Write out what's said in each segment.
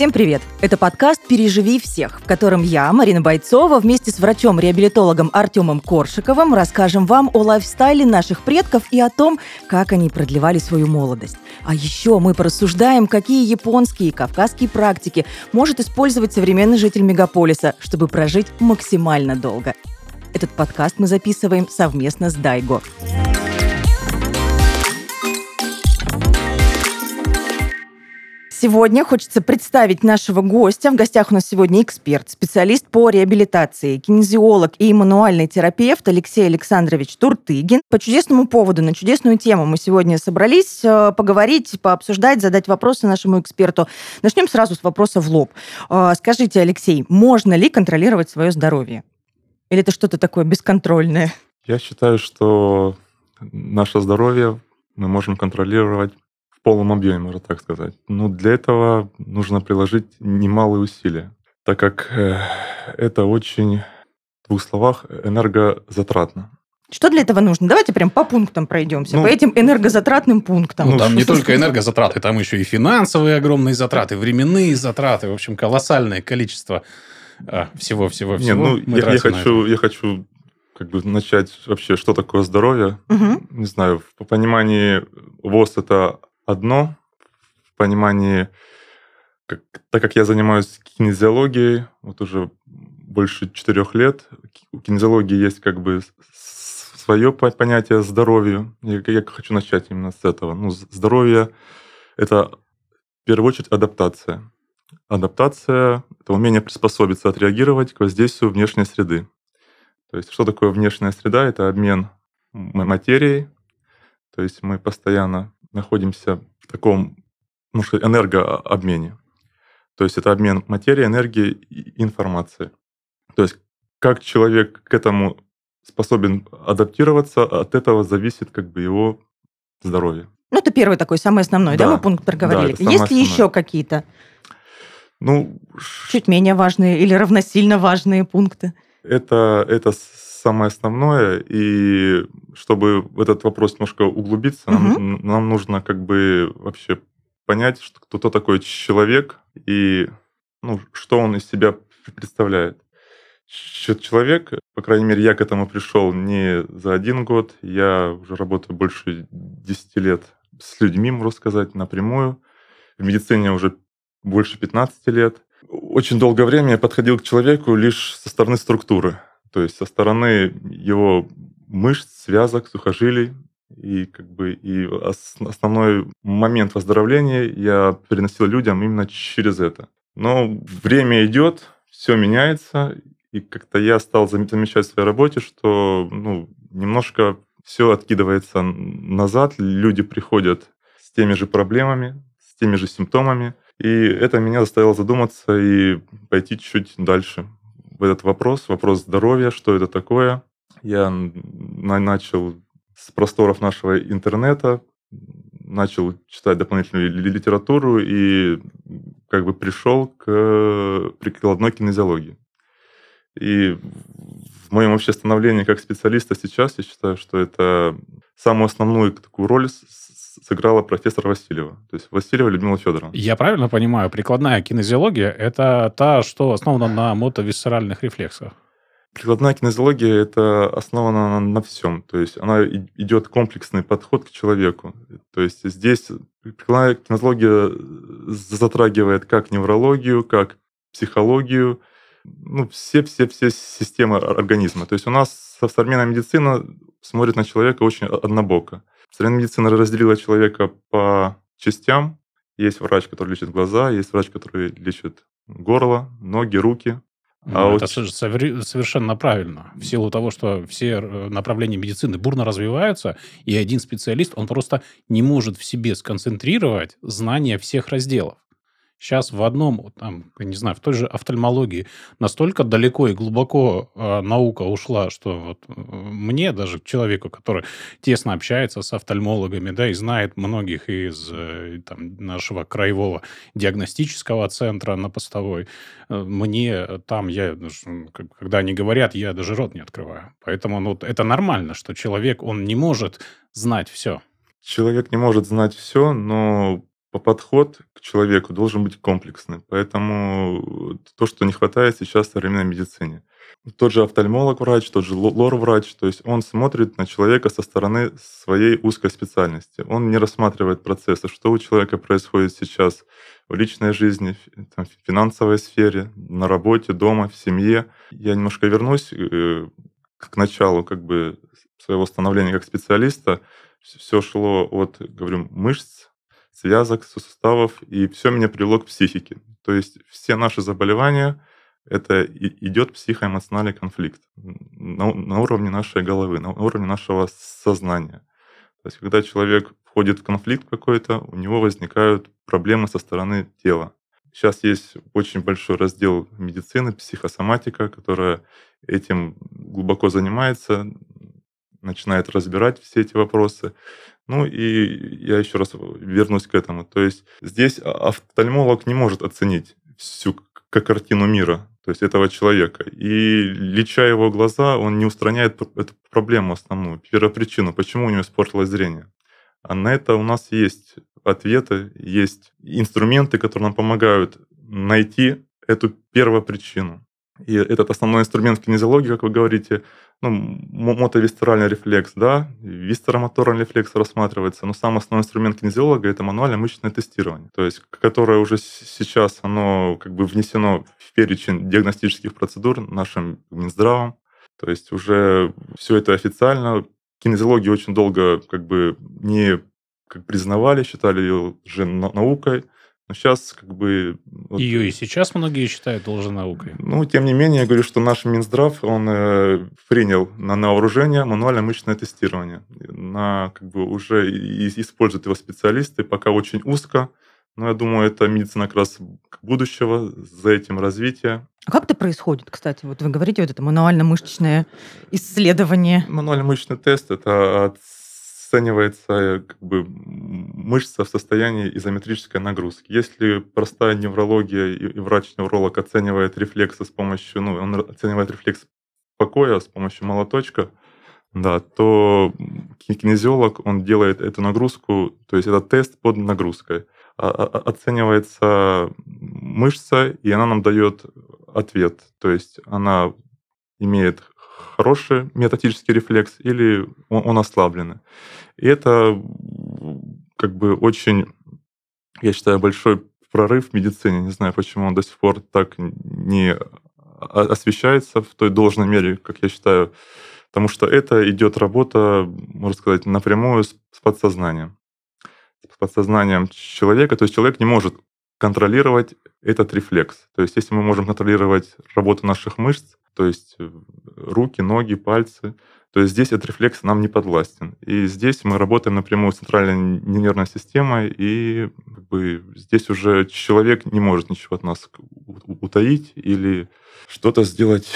Всем привет! Это подкаст «Переживи всех», в котором я, Марина Бойцова, вместе с врачом-реабилитологом Артемом Коршиковым расскажем вам о лайфстайле наших предков и о том, как они продлевали свою молодость. А еще мы порассуждаем, какие японские и кавказские практики может использовать современный житель мегаполиса, чтобы прожить максимально долго. Этот подкаст мы записываем совместно с Дайго. Сегодня хочется представить нашего гостя. В гостях у нас сегодня эксперт, специалист по реабилитации, кинезиолог и мануальный терапевт Алексей Александрович Туртыгин. По чудесному поводу, на чудесную тему мы сегодня собрались э, поговорить, пообсуждать, задать вопросы нашему эксперту. Начнем сразу с вопроса в лоб. Э, скажите, Алексей, можно ли контролировать свое здоровье? Или это что-то такое бесконтрольное? Я считаю, что наше здоровье мы можем контролировать в полном объеме, можно так сказать. Но для этого нужно приложить немалые усилия, так как э, это очень, в двух словах, энергозатратно. Что для этого нужно? Давайте прям по пунктам пройдемся, ну, по этим энергозатратным пунктам. Ну, там не только энергозатраты, там еще и финансовые огромные затраты, временные затраты, в общем, колоссальное количество всего-всего-всего. Нет, ну, я, я, хочу, я хочу как бы начать вообще, что такое здоровье. Угу. Не знаю, в понимании ВОЗ это одно в понимании, как, так как я занимаюсь кинезиологией, вот уже больше четырех лет, у кинезиологии есть как бы свое понятие здоровья. Я, я хочу начать именно с этого. Ну, здоровье – это в первую очередь адаптация. Адаптация – это умение приспособиться, отреагировать к воздействию внешней среды. То есть что такое внешняя среда? Это обмен материей. То есть мы постоянно находимся в таком, ну что, энергообмене. То есть это обмен материи, энергии и информации. То есть как человек к этому способен адаптироваться, от этого зависит как бы его здоровье. Ну, это первый такой, самый основной, да, да мы пункт проговорили. Да, Есть ли еще какие-то? Ну, чуть менее важные или равносильно важные пункты? Это, это самое основное, и чтобы в этот вопрос немножко углубиться, угу. нам, нам нужно как бы вообще понять, что, кто такой человек и ну, что он из себя представляет. Человек, по крайней мере, я к этому пришел не за один год, я уже работаю больше 10 лет с людьми, можно сказать, напрямую. В медицине уже больше 15 лет. Очень долгое время я подходил к человеку лишь со стороны структуры. То есть со стороны его мышц, связок, сухожилий. И как бы и основной момент выздоровления я переносил людям именно через это. Но время идет, все меняется, и как-то я стал замечать в своей работе, что ну, немножко все откидывается назад, люди приходят с теми же проблемами, с теми же симптомами, и это меня заставило задуматься и пойти чуть дальше в этот вопрос, вопрос здоровья, что это такое. Я начал с просторов нашего интернета, начал читать дополнительную литературу и как бы пришел к прикладной кинезиологии. И в моем вообще становлении как специалиста сейчас я считаю, что это самую основную такую роль сыграла профессор Васильева. То есть Васильева Людмила Федоровна. Я правильно понимаю, прикладная кинезиология – это та, что основана на мотовисцеральных рефлексах? Прикладная кинезиология – это основана на, всем. То есть она идет комплексный подход к человеку. То есть здесь прикладная кинезиология затрагивает как неврологию, как психологию, ну, все-все-все системы организма. То есть у нас современная медицина смотрит на человека очень однобоко. Современная медицина разделила человека по частям. Есть врач, который лечит глаза, есть врач, который лечит горло, ноги, руки. Ну, а это вот... совершенно правильно. В силу того, что все э, направления медицины бурно развиваются, и один специалист, он просто не может в себе сконцентрировать знания всех разделов. Сейчас в одном, там, не знаю, в той же офтальмологии настолько далеко и глубоко э, наука ушла, что вот э, мне, даже человеку, который тесно общается с офтальмологами, да, и знает многих из э, там, нашего краевого диагностического центра на постовой, э, мне там, я, когда они говорят, я даже рот не открываю. Поэтому ну, это нормально, что человек, он не может знать все. Человек не может знать все, но подход к человеку должен быть комплексный. Поэтому то, что не хватает сейчас в современной медицине. Тот же офтальмолог-врач, тот же лор-врач, то есть он смотрит на человека со стороны своей узкой специальности. Он не рассматривает процессы, что у человека происходит сейчас в личной жизни, там, в финансовой сфере, на работе, дома, в семье. Я немножко вернусь э, к началу как бы своего становления как специалиста. Все шло от, говорю, мышц, связок, суставов, и все меня привело к психике. То есть все наши заболевания — это идет психоэмоциональный конфликт на, на уровне нашей головы, на уровне нашего сознания. То есть когда человек входит в конфликт какой-то, у него возникают проблемы со стороны тела. Сейчас есть очень большой раздел медицины, психосоматика, которая этим глубоко занимается, начинает разбирать все эти вопросы. Ну и я еще раз вернусь к этому. То есть здесь офтальмолог не может оценить всю картину мира, то есть этого человека. И леча его глаза, он не устраняет эту проблему основную, первопричину, почему у него испортилось зрение. А на это у нас есть ответы, есть инструменты, которые нам помогают найти эту первопричину. И этот основной инструмент кинезиологии, как вы говорите, ну, мотовисцеральный рефлекс, да, висцеромоторный рефлекс рассматривается, но сам основной инструмент кинезиолога – это мануальное мышечное тестирование, то есть которое уже сейчас оно как бы внесено в перечень диагностических процедур нашим Минздравом, то есть уже все это официально. Кинезиологию очень долго как бы не как признавали, считали ее уже наукой, но сейчас как бы... Вот, Ее и сейчас многие считают наукой. Ну, тем не менее, я говорю, что наш Минздрав, он э, принял на, на вооружение мануальное мышечное тестирование. На, как бы уже и, используют его специалисты, пока очень узко. Но я думаю, это медицина как раз будущего, за этим развитие. А как это происходит, кстати? Вот вы говорите, вот это мануально-мышечное исследование. Мануально-мышечный тест – это оценивается э, как бы, мышца в состоянии изометрической нагрузки. Если простая неврология и врач-невролог оценивает рефлексы с помощью, ну, он оценивает рефлекс покоя с помощью молоточка, да, то кинезиолог, он делает эту нагрузку, то есть это тест под нагрузкой. А, а, оценивается мышца, и она нам дает ответ. То есть она имеет хороший метатический рефлекс или он, он ослабленный. И это как бы очень, я считаю, большой прорыв в медицине. Не знаю, почему он до сих пор так не освещается в той должной мере, как я считаю, потому что это идет работа, можно сказать, напрямую с подсознанием. С подсознанием человека. То есть человек не может контролировать этот рефлекс. То есть если мы можем контролировать работу наших мышц, то есть э, руки, ноги, пальцы, то есть здесь этот рефлекс нам не подвластен. И здесь мы работаем напрямую с центральной нервной системой, и как бы, здесь уже человек не может ничего от нас утаить или что-то сделать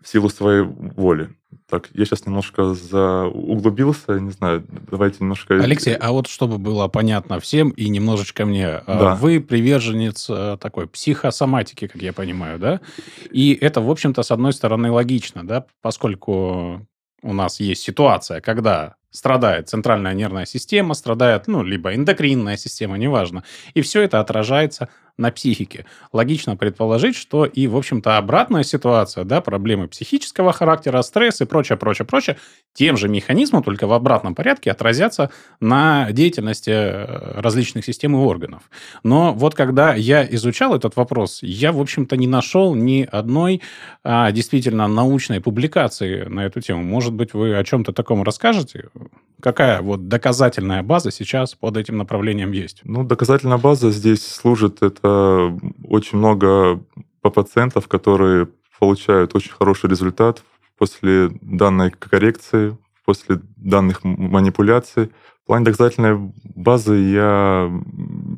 в силу своей воли. Так, я сейчас немножко углубился, не знаю, давайте немножко... Алексей, а вот чтобы было понятно всем и немножечко мне, а, да. вы приверженец э, такой психосоматики, как я понимаю, да? И это, в общем-то, с одной стороны логично, да, поскольку у нас есть ситуация, когда страдает центральная нервная система, страдает, ну, либо эндокринная система, неважно. И все это отражается на психике. Логично предположить, что и, в общем-то, обратная ситуация, да, проблемы психического характера, стресс и прочее, прочее, прочее, тем же механизмом, только в обратном порядке, отразятся на деятельности э, различных систем и органов. Но вот когда я изучал этот вопрос, я, в общем-то, не нашел ни одной а, действительно научной публикации на эту тему. Может быть, вы о чем-то таком расскажете? Какая вот доказательная база сейчас под этим направлением есть? Ну, доказательная база здесь служит, это очень много пациентов, которые получают очень хороший результат после данной коррекции, после данных манипуляций. В плане доказательной базы я,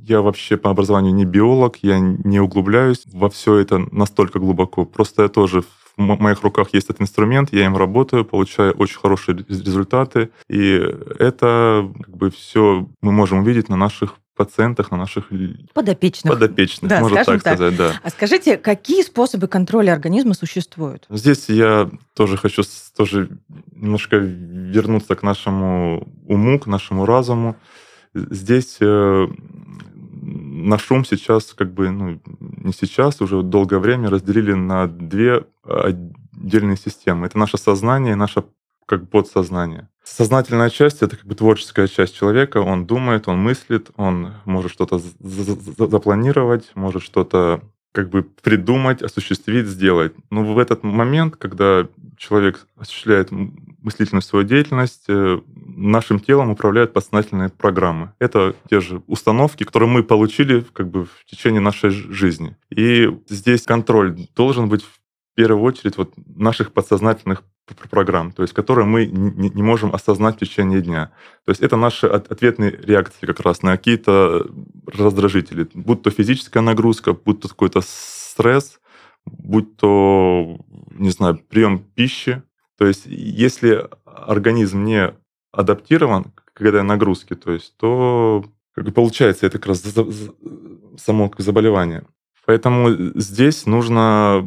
я вообще по образованию не биолог, я не углубляюсь во все это настолько глубоко. Просто я тоже в моих руках есть этот инструмент, я им работаю, получаю очень хорошие результаты, и это как бы все мы можем увидеть на наших пациентах, на наших подопечных, подопечных да, можно так, так сказать, да. А скажите, какие способы контроля организма существуют? Здесь я тоже хочу тоже немножко вернуться к нашему уму, к нашему разуму. Здесь э, наш ум сейчас, как бы, ну, не сейчас, уже долгое время разделили на две отдельные системы. Это наше сознание и наше как подсознание. Сознательная часть — это как бы творческая часть человека. Он думает, он мыслит, он может что-то запланировать, может что-то как бы придумать, осуществить, сделать. Но в этот момент, когда человек осуществляет мыслительную свою деятельность, э, нашим телом управляют подсознательные программы. Это те же установки, которые мы получили как бы в течение нашей жизни. И здесь контроль должен быть в первую очередь вот наших подсознательных программ, то есть которые мы не, можем осознать в течение дня. То есть это наши ответные реакции как раз на какие-то раздражители, будь то физическая нагрузка, будь то какой-то стресс, будь то, не знаю, прием пищи. То есть если организм не адаптирован к этой нагрузке, то есть, то как получается это как раз само заболевание. Поэтому здесь нужно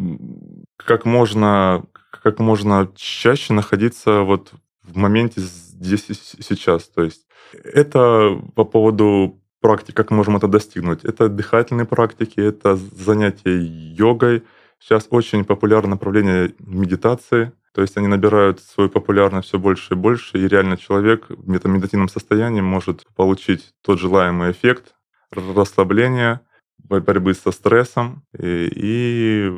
как можно как можно чаще находиться вот в моменте здесь и сейчас. То есть это по поводу практики, как мы можем это достигнуть. Это дыхательные практики, это занятия йогой. Сейчас очень популярное направление медитации. То есть они набирают свою популярность все больше и больше, и реально человек в медитативном состоянии может получить тот желаемый эффект расслабления, борьбы со стрессом и, и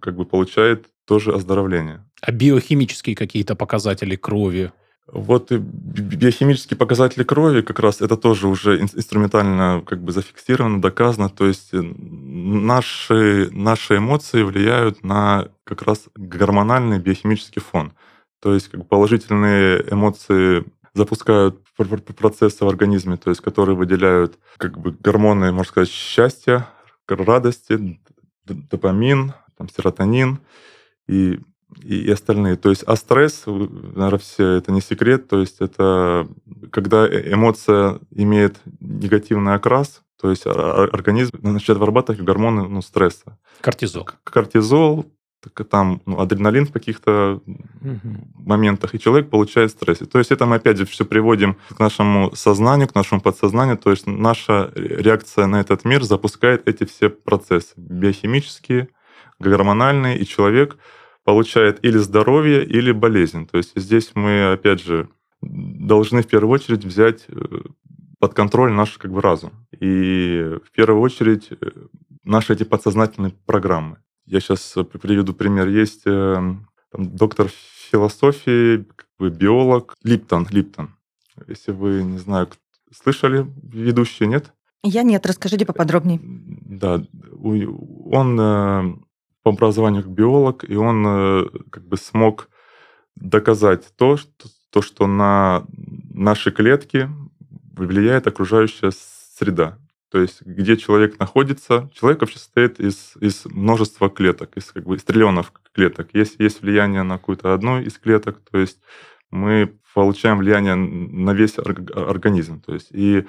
как бы получает тоже оздоровление. А биохимические какие-то показатели крови? Вот биохимические показатели крови как раз это тоже уже инструментально как бы зафиксировано, доказано. То есть наши, наши эмоции влияют на как раз гормональный биохимический фон. То есть как бы положительные эмоции запускают процессы в организме, то есть которые выделяют как бы гормоны, можно сказать, счастья, радости, допамин, там, серотонин и, и остальные. То есть, а стресс, наверное, все это не секрет, то есть это когда э, эмоция имеет негативный окрас, то есть организм начинает вырабатывать гормоны ну, стресса. Кортизол. Кортизол, там ну, адреналин в каких-то угу. моментах, и человек получает стресс. То есть это мы опять же все приводим к нашему сознанию, к нашему подсознанию. То есть наша реакция на этот мир запускает эти все процессы биохимические, гормональные, и человек получает или здоровье, или болезнь. То есть здесь мы, опять же, должны в первую очередь взять э, под контроль наш как бы разум. И в первую очередь э, наши эти подсознательные программы. Я сейчас приведу пример. Есть э, там, доктор философии, как бы биолог Липтон. Липтон. Если вы, не знаю, слышали ведущие, нет? Я нет, расскажите поподробнее. Да, он э, по образованию биолог, и он э, как бы смог доказать то, что, то, что на наши клетки влияет окружающая среда. То есть, где человек находится, человек вообще состоит из, из множества клеток, из как бы из триллионов клеток. Если есть влияние на какую-то одну из клеток, то есть мы получаем влияние на весь организм. То есть, и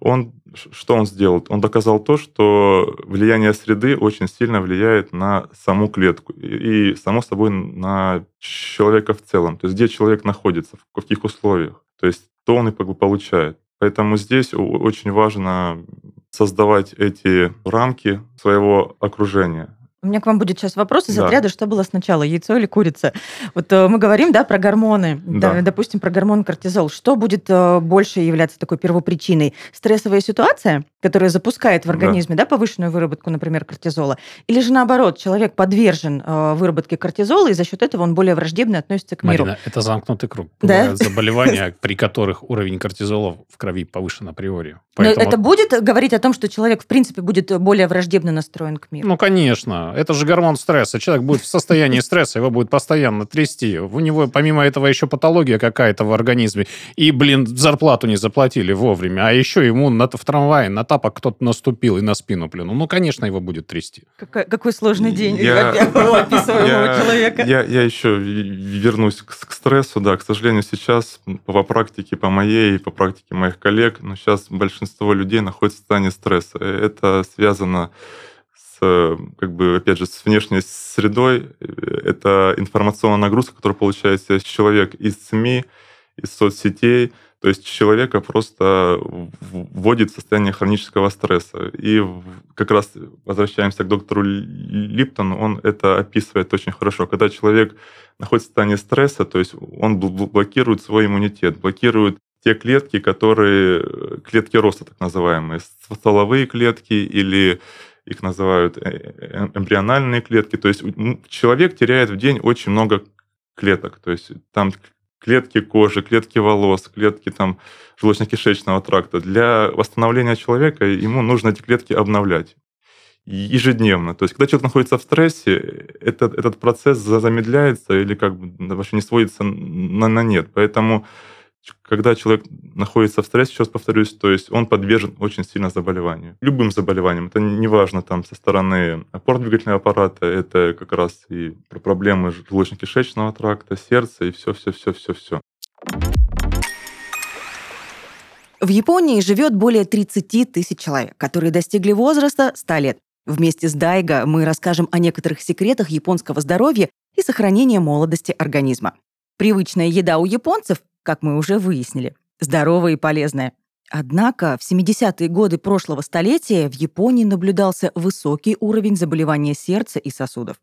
он, что он сделал? Он доказал то, что влияние среды очень сильно влияет на саму клетку и само собой, на человека в целом. То есть, где человек находится, в каких условиях. То есть, то он и получает. Поэтому здесь очень важно создавать эти рамки своего окружения. У меня к вам будет сейчас вопрос из да. отряда, что было сначала, яйцо или курица? Вот э, мы говорим, да, про гормоны, да. Да, допустим, про гормон кортизол. Что будет э, больше являться такой первопричиной? Стрессовая ситуация, которая запускает в организме, да, да повышенную выработку, например, кортизола? Или же наоборот, человек подвержен э, выработке кортизола, и за счет этого он более враждебно относится к миру? Марина, это замкнутый круг. Да? заболевания, при которых уровень кортизола в крови повышен априори. Поэтому... Но это будет говорить о том, что человек, в принципе, будет более враждебно настроен к миру? Ну, конечно. Это же гормон стресса. Человек будет в состоянии стресса, его будет постоянно трясти. У него, помимо этого, еще патология какая-то в организме. И, блин, зарплату не заплатили вовремя. А еще ему на, в трамвае на тапок кто-то наступил и на спину плюнул. Ну, конечно, его будет трясти. Какой, какой сложный день я, описываемого человека. Я, я еще вернусь к, к стрессу. Да, к сожалению, сейчас по практике, по моей, по практике моих коллег, но сейчас большинство людей находится в состоянии стресса. Это связано с, как бы, опять же, с внешней средой. Это информационная нагрузка, которую получает человек из СМИ, из соцсетей. То есть человека просто вводит в состояние хронического стресса. И как раз возвращаемся к доктору Липтону, он это описывает очень хорошо. Когда человек находится в состоянии стресса, то есть он блокирует свой иммунитет, блокирует те клетки, которые клетки роста, так называемые, стволовые клетки или их называют э, э, эмбриональные клетки. То есть человек теряет в день очень много клеток. То есть там клетки кожи, клетки волос, клетки там желудочно-кишечного тракта. Для восстановления человека ему нужно эти клетки обновлять ежедневно. То есть, когда человек находится в стрессе, этот, этот процесс замедляется или как бы вообще не сводится на, на нет. Поэтому когда человек находится в стрессе, сейчас повторюсь, то есть он подвержен очень сильно заболеванию. Любым заболеваниям. Это не важно там со стороны опорно-двигательного аппарата, это как раз и про проблемы желудочно-кишечного тракта, сердца и все-все-все-все-все. В Японии живет более 30 тысяч человек, которые достигли возраста 100 лет. Вместе с Дайго мы расскажем о некоторых секретах японского здоровья и сохранения молодости организма. Привычная еда у японцев как мы уже выяснили, здоровая и полезная. Однако в 70-е годы прошлого столетия в Японии наблюдался высокий уровень заболевания сердца и сосудов.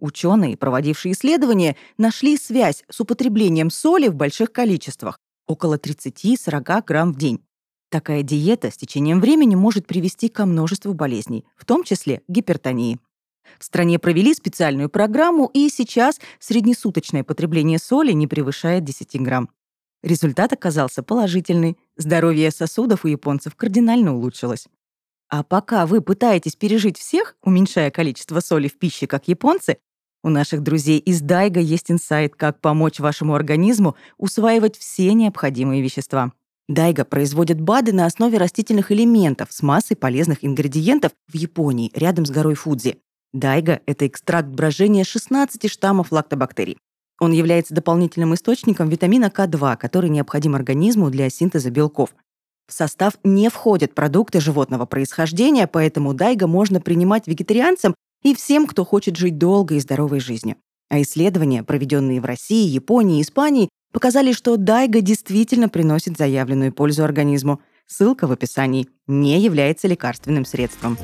Ученые, проводившие исследования, нашли связь с употреблением соли в больших количествах, около 30-40 грамм в день. Такая диета с течением времени может привести ко множеству болезней, в том числе гипертонии. В стране провели специальную программу, и сейчас среднесуточное потребление соли не превышает 10 грамм. Результат оказался положительный. Здоровье сосудов у японцев кардинально улучшилось. А пока вы пытаетесь пережить всех, уменьшая количество соли в пище, как японцы, у наших друзей из Дайга есть инсайт, как помочь вашему организму усваивать все необходимые вещества. Дайга производит БАДы на основе растительных элементов с массой полезных ингредиентов в Японии, рядом с горой Фудзи. Дайга — это экстракт брожения 16 штаммов лактобактерий. Он является дополнительным источником витамина К2, который необходим организму для синтеза белков. В состав не входят продукты животного происхождения, поэтому дайга можно принимать вегетарианцам и всем, кто хочет жить долгой и здоровой жизнью. А исследования, проведенные в России, Японии и Испании, показали, что дайга действительно приносит заявленную пользу организму. Ссылка в описании. Не является лекарственным средством.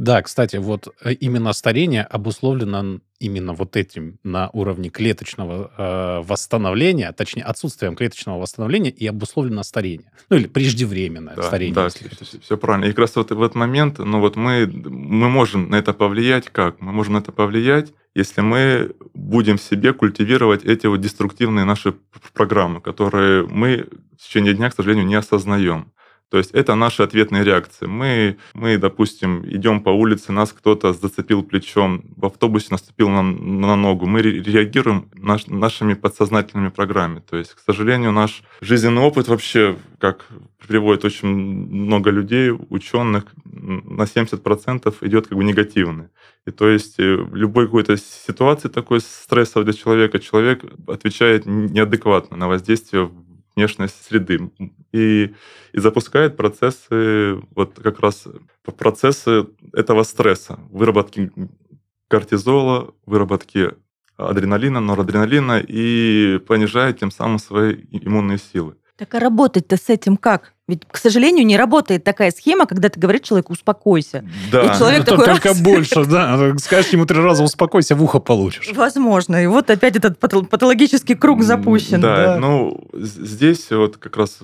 Да, кстати, вот э, именно старение обусловлено именно вот этим на уровне клеточного э, восстановления, точнее, отсутствием клеточного восстановления и обусловлено старение. Ну, или преждевременное да, старение. Да, все, все правильно. И как раз вот в этот момент, ну вот мы, мы можем на это повлиять как? Мы можем на это повлиять, если мы будем в себе культивировать эти вот деструктивные наши программы, которые мы в течение дня, к сожалению, не осознаем. То есть это наши ответные реакции. Мы, мы, допустим, идем по улице, нас кто-то зацепил плечом, в автобусе наступил нам на ногу. Мы реагируем наш, нашими подсознательными программами. То есть, к сожалению, наш жизненный опыт вообще, как приводит очень много людей, ученых, на 70% идет как бы негативный. И то есть э, в любой какой-то ситуации такой стрессовой для человека, человек отвечает неадекватно на воздействие внешней среды и, и запускает процессы, вот как раз процессы этого стресса, выработки кортизола, выработки адреналина, норадреналина и понижает тем самым свои иммунные силы. Так а работать-то с этим как? Ведь, к сожалению, не работает такая схема, когда ты говоришь человеку «успокойся». Да. И человек такой, Только раз... больше, да. Скажешь ему три раза «успокойся», в ухо получишь. Возможно. И вот опять этот патологический круг запущен. Да, да. ну, здесь вот как раз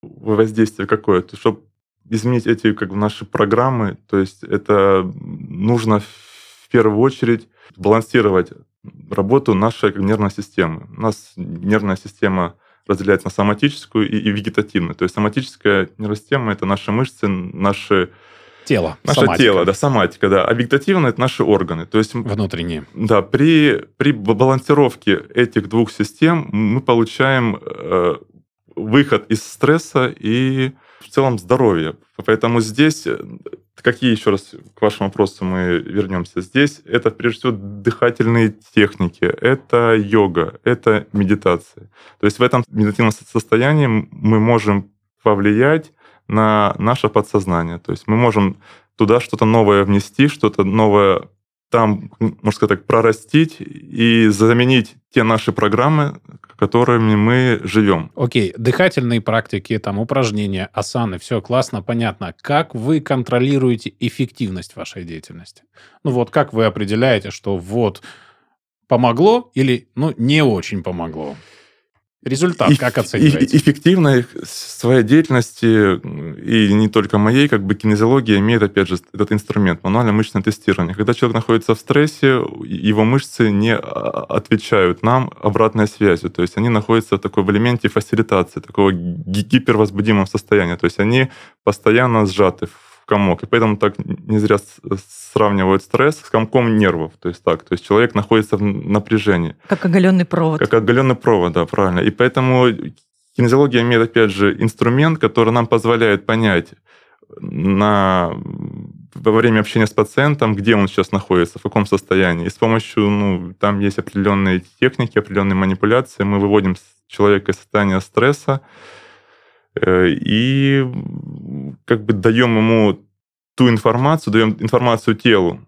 воздействие какое-то, чтобы изменить эти как бы наши программы, то есть это нужно в первую очередь балансировать работу нашей нервной системы. У нас нервная система разделяется на соматическую и, и вегетативную. То есть соматическая нервная система – это наши мышцы, наши Тело. Наше соматика. тело, да, соматика, да. А вегетативное – это наши органы. То есть, Внутренние. Да, при, при балансировке этих двух систем мы получаем э, выход из стресса и в целом здоровье. Поэтому здесь, э, какие еще раз к вашему вопросу мы вернемся, здесь это прежде всего дыхательные техники, это йога, это медитация. То есть в этом медитативном состоянии мы можем повлиять на наше подсознание. То есть мы можем туда что-то новое внести, что-то новое там, можно сказать так, прорастить и заменить те наши программы, которыми мы живем. Окей, дыхательные практики, там упражнения, асаны, все классно, понятно. Как вы контролируете эффективность вашей деятельности? Ну вот как вы определяете, что вот помогло или ну не очень помогло? Результат как оцениваете? Эффективность своей деятельности, и не только моей, как бы кинезиология имеет, опять же, этот инструмент, мануальное мышечное тестирование. Когда человек находится в стрессе, его мышцы не а, отвечают нам обратной связью. То есть они находятся в такой в элементе фасилитации, такого ги- гипервозбудимого состояния. То есть они постоянно сжаты в комок. И поэтому так не зря сравнивают стресс с комком нервов. То есть так, то есть человек находится в напряжении. Как оголенный провод. Как оголенный провод, да, правильно. И поэтому кинезиология имеет, опять же, инструмент, который нам позволяет понять на, во время общения с пациентом, где он сейчас находится, в каком состоянии. И с помощью, ну, там есть определенные техники, определенные манипуляции. Мы выводим человека из состояния стресса и как бы даем ему ту информацию, даем информацию телу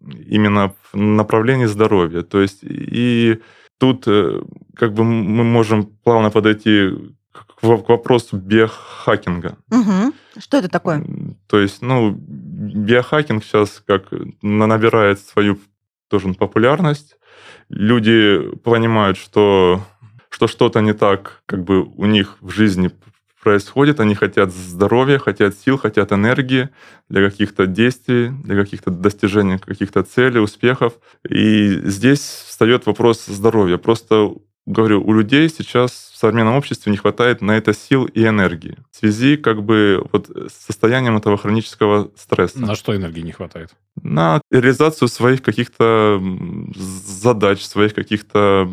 именно в направлении здоровья. То есть и тут э, как бы мы можем плавно подойти к вопросу биохакинга. Мгм. Что это такое? То есть, ну, биохакинг сейчас как на- набирает свою тоже популярность. Люди понимают, что, что что-то не так как бы у них в жизни происходит. Они хотят здоровья, хотят сил, хотят энергии для каких-то действий, для каких-то достижений каких-то целей, успехов. И здесь встает вопрос здоровья. Просто говорю, у людей сейчас в современном обществе не хватает на это сил и энергии в связи как бы вот с состоянием этого хронического стресса. На что энергии не хватает? На реализацию своих каких-то задач, своих каких-то,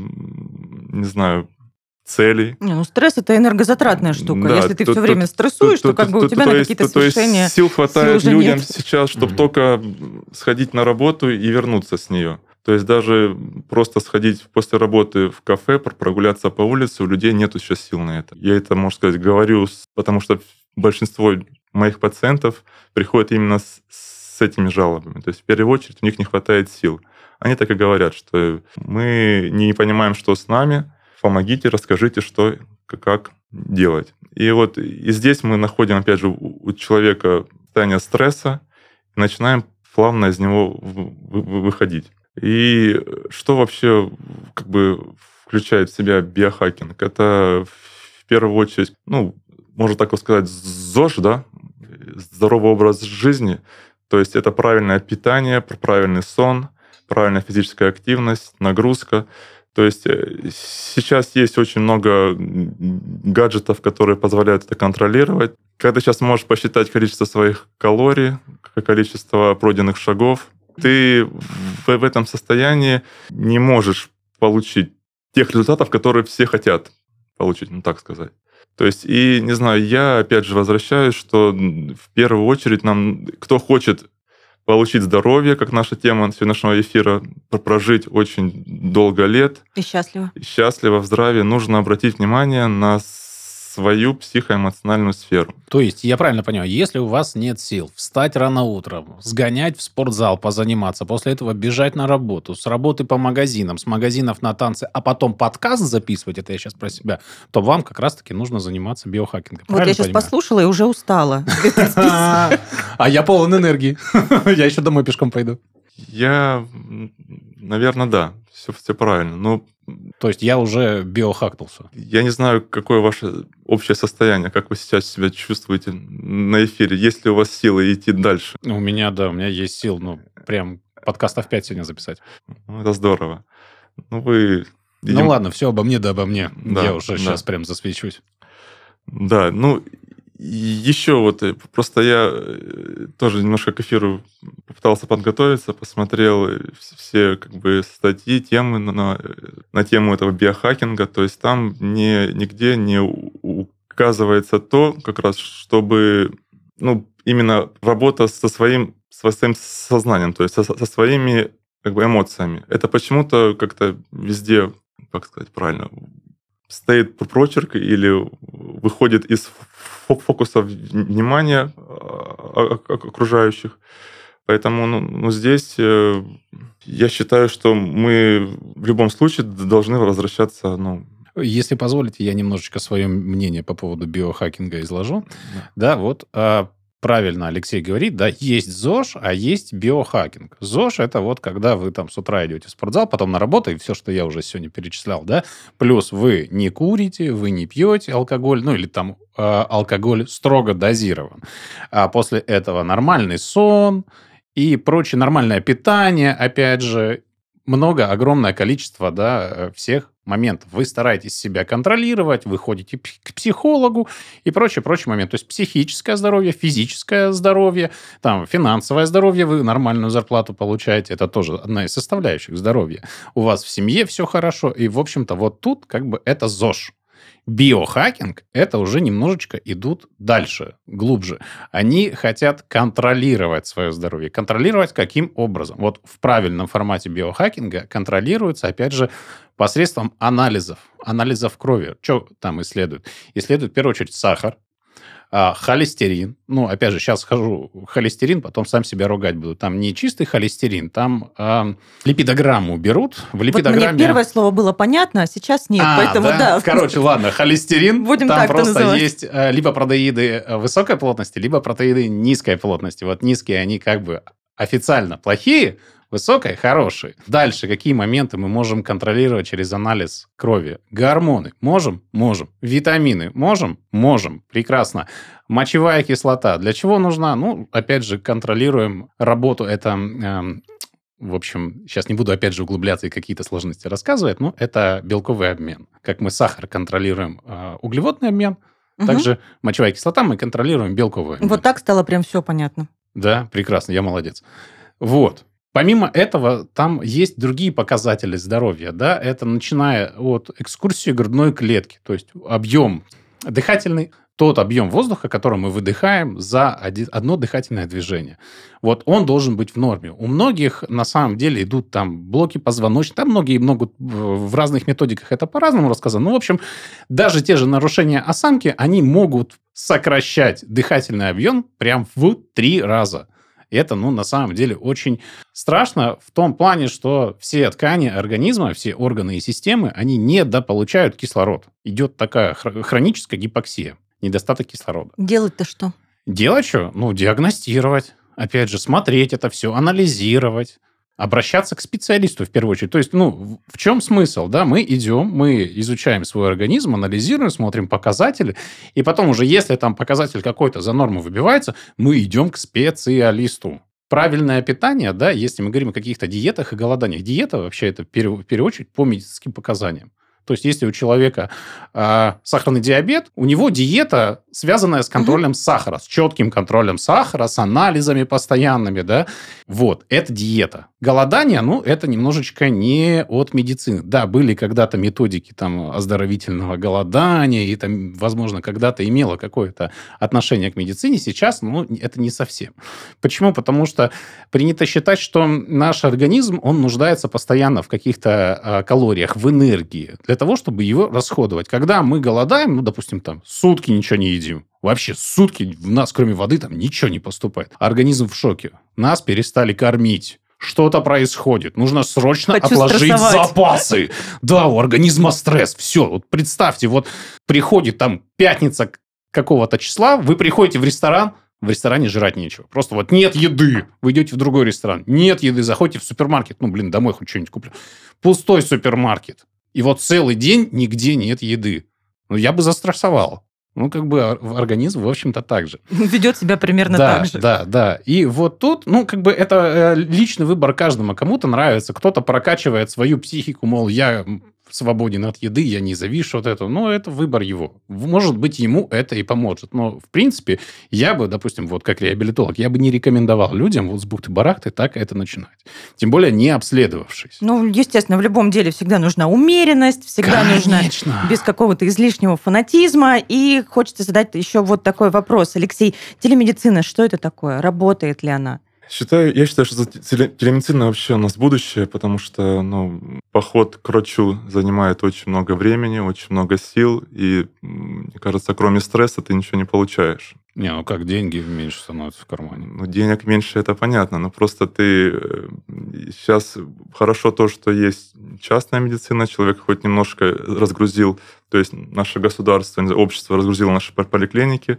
не знаю, целей. Не, ну стресс это энергозатратная штука. Да, Если ты то- все то- время стрессуешь, то, как бы у то- тебя то на какие-то то есть свершения сил хватает уже людям нет. сейчас, чтобы Мгм. только сходить на работу и вернуться с нее. То есть даже просто сходить после работы в кафе, пр- прогуляться по улице, у людей нет сейчас сил на это. Я это, можно сказать, говорю, потому что большинство моих пациентов приходят именно с, с этими жалобами. То есть в первую очередь у них не хватает сил. Они так и говорят, что мы не понимаем, что с нами, помогите, расскажите, что, как делать. И вот и здесь мы находим, опять же, у человека состояние стресса начинаем плавно из него выходить. И что вообще как бы включает в себя биохакинг? Это в первую очередь, ну, можно так сказать, ЗОЖ, да, здоровый образ жизни. То есть это правильное питание, правильный сон, правильная физическая активность, нагрузка. То есть э, сейчас есть очень много гаджетов, которые позволяют это контролировать. Когда сейчас можешь посчитать количество своих калорий, количество пройденных шагов, ты в, в этом состоянии не можешь получить тех результатов, которые все хотят получить, ну так сказать. То есть, и не знаю, я опять же возвращаюсь, что в первую очередь нам, кто хочет получить здоровье, как наша тема сегодняшнего эфира, про- прожить очень долго лет, И счастливо. и счастливо, в здравии, нужно обратить внимание на свою психоэмоциональную сферу. То есть, я правильно понимаю, если у вас нет сил встать рано утром, сгонять в спортзал, позаниматься, после этого бежать на работу, с работы по магазинам, с магазинов на танцы, а потом подкаст записывать, это я сейчас про себя, то вам как раз-таки нужно заниматься биохакингом. Вот я сейчас понимаю? послушала и уже устала. А я полон энергии. Я еще домой пешком пойду. Я, наверное, да, все, все правильно. Но То есть я уже биохакнулся. я не знаю, какое ваше общее состояние, как вы сейчас себя чувствуете на эфире. Есть ли у вас силы идти дальше? У меня, да, у меня есть сил, ну, прям подкастов 5 сегодня записать. Ну, это здорово. Ну, вы... Ну видимо, ладно, все обо мне, да обо мне. Да, я уже да. сейчас прям засвечусь. Да, ну, еще вот, э, просто я э, тоже немножко к эфиру попытался подготовиться, посмотрел э, вс- все как бы статьи, темы на, на, тему этого биохакинга, то есть там не, нигде не указывается то, как раз, чтобы, ну, именно работа со своим, со своим сознанием, то есть со, со своими как бы эмоциями. Это почему-то как-то везде, как сказать правильно, стоит прочерк или выходит из фокуса внимания а, а- окружающих. Поэтому ну, ну, здесь э, я считаю, что мы в любом случае должны возвращаться ну, если позволите, я немножечко свое мнение по поводу биохакинга изложу. Да, да вот а, правильно Алексей говорит, да, есть ЗОЖ, а есть биохакинг. ЗОЖ – это вот когда вы там с утра идете в спортзал, потом на работу, и все, что я уже сегодня перечислял, да, плюс вы не курите, вы не пьете алкоголь, ну или там э, алкоголь строго дозирован. А после этого нормальный сон и прочее нормальное питание, опять же, много, огромное количество, да, э, всех моментов. Вы стараетесь себя контролировать, вы ходите к психологу и прочее, прочее момент. То есть психическое здоровье, физическое здоровье, там, финансовое здоровье, вы нормальную зарплату получаете, это тоже одна из составляющих здоровья. У вас в семье все хорошо, и, в общем-то, вот тут как бы это ЗОЖ. Биохакинг – это уже немножечко идут дальше, глубже. Они хотят контролировать свое здоровье. Контролировать каким образом? Вот в правильном формате биохакинга контролируется, опять же, посредством анализов, анализов крови. Что там исследуют? Исследуют, в первую очередь, сахар, а, холестерин. Ну, опять же, сейчас скажу холестерин, потом сам себя ругать буду. Там не чистый холестерин, там а, липидограмму берут. В липидограмме... Вот мне первое слово было понятно, а сейчас нет. А, поэтому да. да. Короче, ладно, холестерин. Будем там просто называть. есть а, либо протеиды высокой плотности, либо протеиды низкой плотности. Вот низкие, они как бы официально плохие, Высокая – хороший. Дальше, какие моменты мы можем контролировать через анализ крови? Гормоны. Можем? Можем. Витамины. Можем? Можем. Прекрасно. Мочевая кислота. Для чего нужна? Ну, опять же, контролируем работу. Это э, в общем, сейчас не буду опять же углубляться и какие-то сложности рассказывать, но это белковый обмен. Как мы сахар контролируем э, углеводный обмен, угу. также мочевая кислота мы контролируем белковый обмен. Вот так стало прям все понятно. Да, прекрасно, я молодец. Вот. Помимо этого, там есть другие показатели здоровья, да, это начиная от экскурсии грудной клетки, то есть объем дыхательный, тот объем воздуха, который мы выдыхаем за одно дыхательное движение. Вот он должен быть в норме. У многих на самом деле идут там блоки позвоночника, там многие могут в разных методиках это по-разному рассказано. Ну, в общем, даже те же нарушения осанки, они могут сокращать дыхательный объем прям в три раза. И это, ну, на самом деле очень страшно в том плане, что все ткани организма, все органы и системы, они недополучают кислород. Идет такая хроническая гипоксия, недостаток кислорода. Делать-то что? Делать что? Ну, диагностировать. Опять же, смотреть это все, анализировать обращаться к специалисту в первую очередь. То есть, ну, в чем смысл, да? Мы идем, мы изучаем свой организм, анализируем, смотрим показатели, и потом уже, если там показатель какой-то за норму выбивается, мы идем к специалисту. Правильное питание, да, если мы говорим о каких-то диетах и голоданиях. Диета вообще это в первую очередь по медицинским показаниям. То есть, если у человека э, сахарный диабет, у него диета, связанная с контролем угу. сахара, с четким контролем сахара, с анализами постоянными, да. Вот, это диета. Голодание, ну, это немножечко не от медицины. Да, были когда-то методики там оздоровительного голодания, и там, возможно, когда-то имело какое-то отношение к медицине. Сейчас, ну, это не совсем. Почему? Потому что принято считать, что наш организм, он нуждается постоянно в каких-то э, калориях, в энергии. Для для того, чтобы его расходовать. Когда мы голодаем, ну, допустим, там, сутки ничего не едим, вообще сутки в нас, кроме воды, там ничего не поступает. Организм в шоке. Нас перестали кормить что-то происходит. Нужно срочно Хочу отложить стрессовать. запасы. Да, у организма стресс. Все, вот представьте, вот приходит там пятница какого-то числа, вы приходите в ресторан, в ресторане жрать нечего. Просто вот нет еды. Вы идете в другой ресторан. Нет еды. Заходите в супермаркет. Ну, блин, домой хоть что-нибудь куплю. Пустой супермаркет. И вот целый день нигде нет еды. Ну, я бы застрессовал. Ну, как бы организм, в общем-то, так же. Ведет себя примерно да, так же. Да, да. И вот тут, ну, как бы это э, личный выбор каждому. Кому-то нравится, кто-то прокачивает свою психику, мол, я свободен от еды, я не завишу от этого. Но это выбор его. Может быть, ему это и поможет. Но, в принципе, я бы, допустим, вот как реабилитолог, я бы не рекомендовал людям вот с бухты-барахты так это начинать. Тем более не обследовавшись. Ну, естественно, в любом деле всегда нужна умеренность, всегда Конечно. нужна без какого-то излишнего фанатизма. И хочется задать еще вот такой вопрос. Алексей, телемедицина, что это такое? Работает ли она? Считаю, я считаю, что телемедицина вообще у нас будущее, потому что ну, поход к врачу занимает очень много времени, очень много сил, и, мне кажется, кроме стресса ты ничего не получаешь. Не, ну как деньги меньше становятся в кармане? Ну, денег меньше, это понятно, но просто ты сейчас хорошо то, что есть частная медицина, человек хоть немножко разгрузил, то есть наше государство, общество разгрузило наши поликлиники,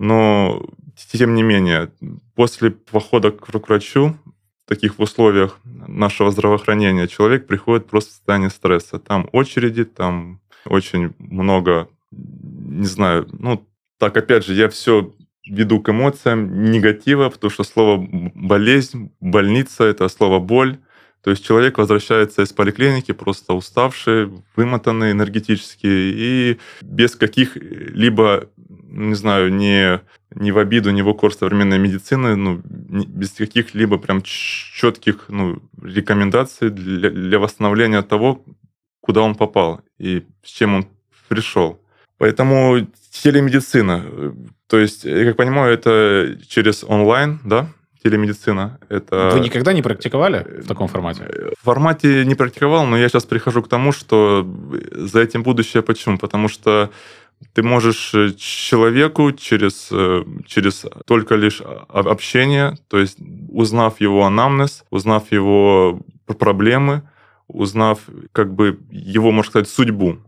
но тем не менее, после похода к врачу в таких условиях нашего здравоохранения человек приходит просто в состояние стресса. Там очереди, там очень много, не знаю, ну, так, опять же, я все веду к эмоциям негатива, потому что слово болезнь, больница – это слово боль. То есть человек возвращается из поликлиники просто уставший, вымотанный энергетически и без каких-либо, не знаю, не, не в обиду, не в укор современной медицины, ну, без каких-либо прям четких ну, рекомендаций для, для восстановления того, куда он попал и с чем он пришел. Поэтому телемедицина, то есть, я как понимаю, это через онлайн, да, телемедицина. Это... Вы никогда не практиковали в таком формате? В формате не практиковал, но я сейчас прихожу к тому, что за этим будущее. Почему? Потому что ты можешь человеку через, через только лишь общение, то есть узнав его анамнез, узнав его проблемы, узнав как бы его, можно сказать, судьбу,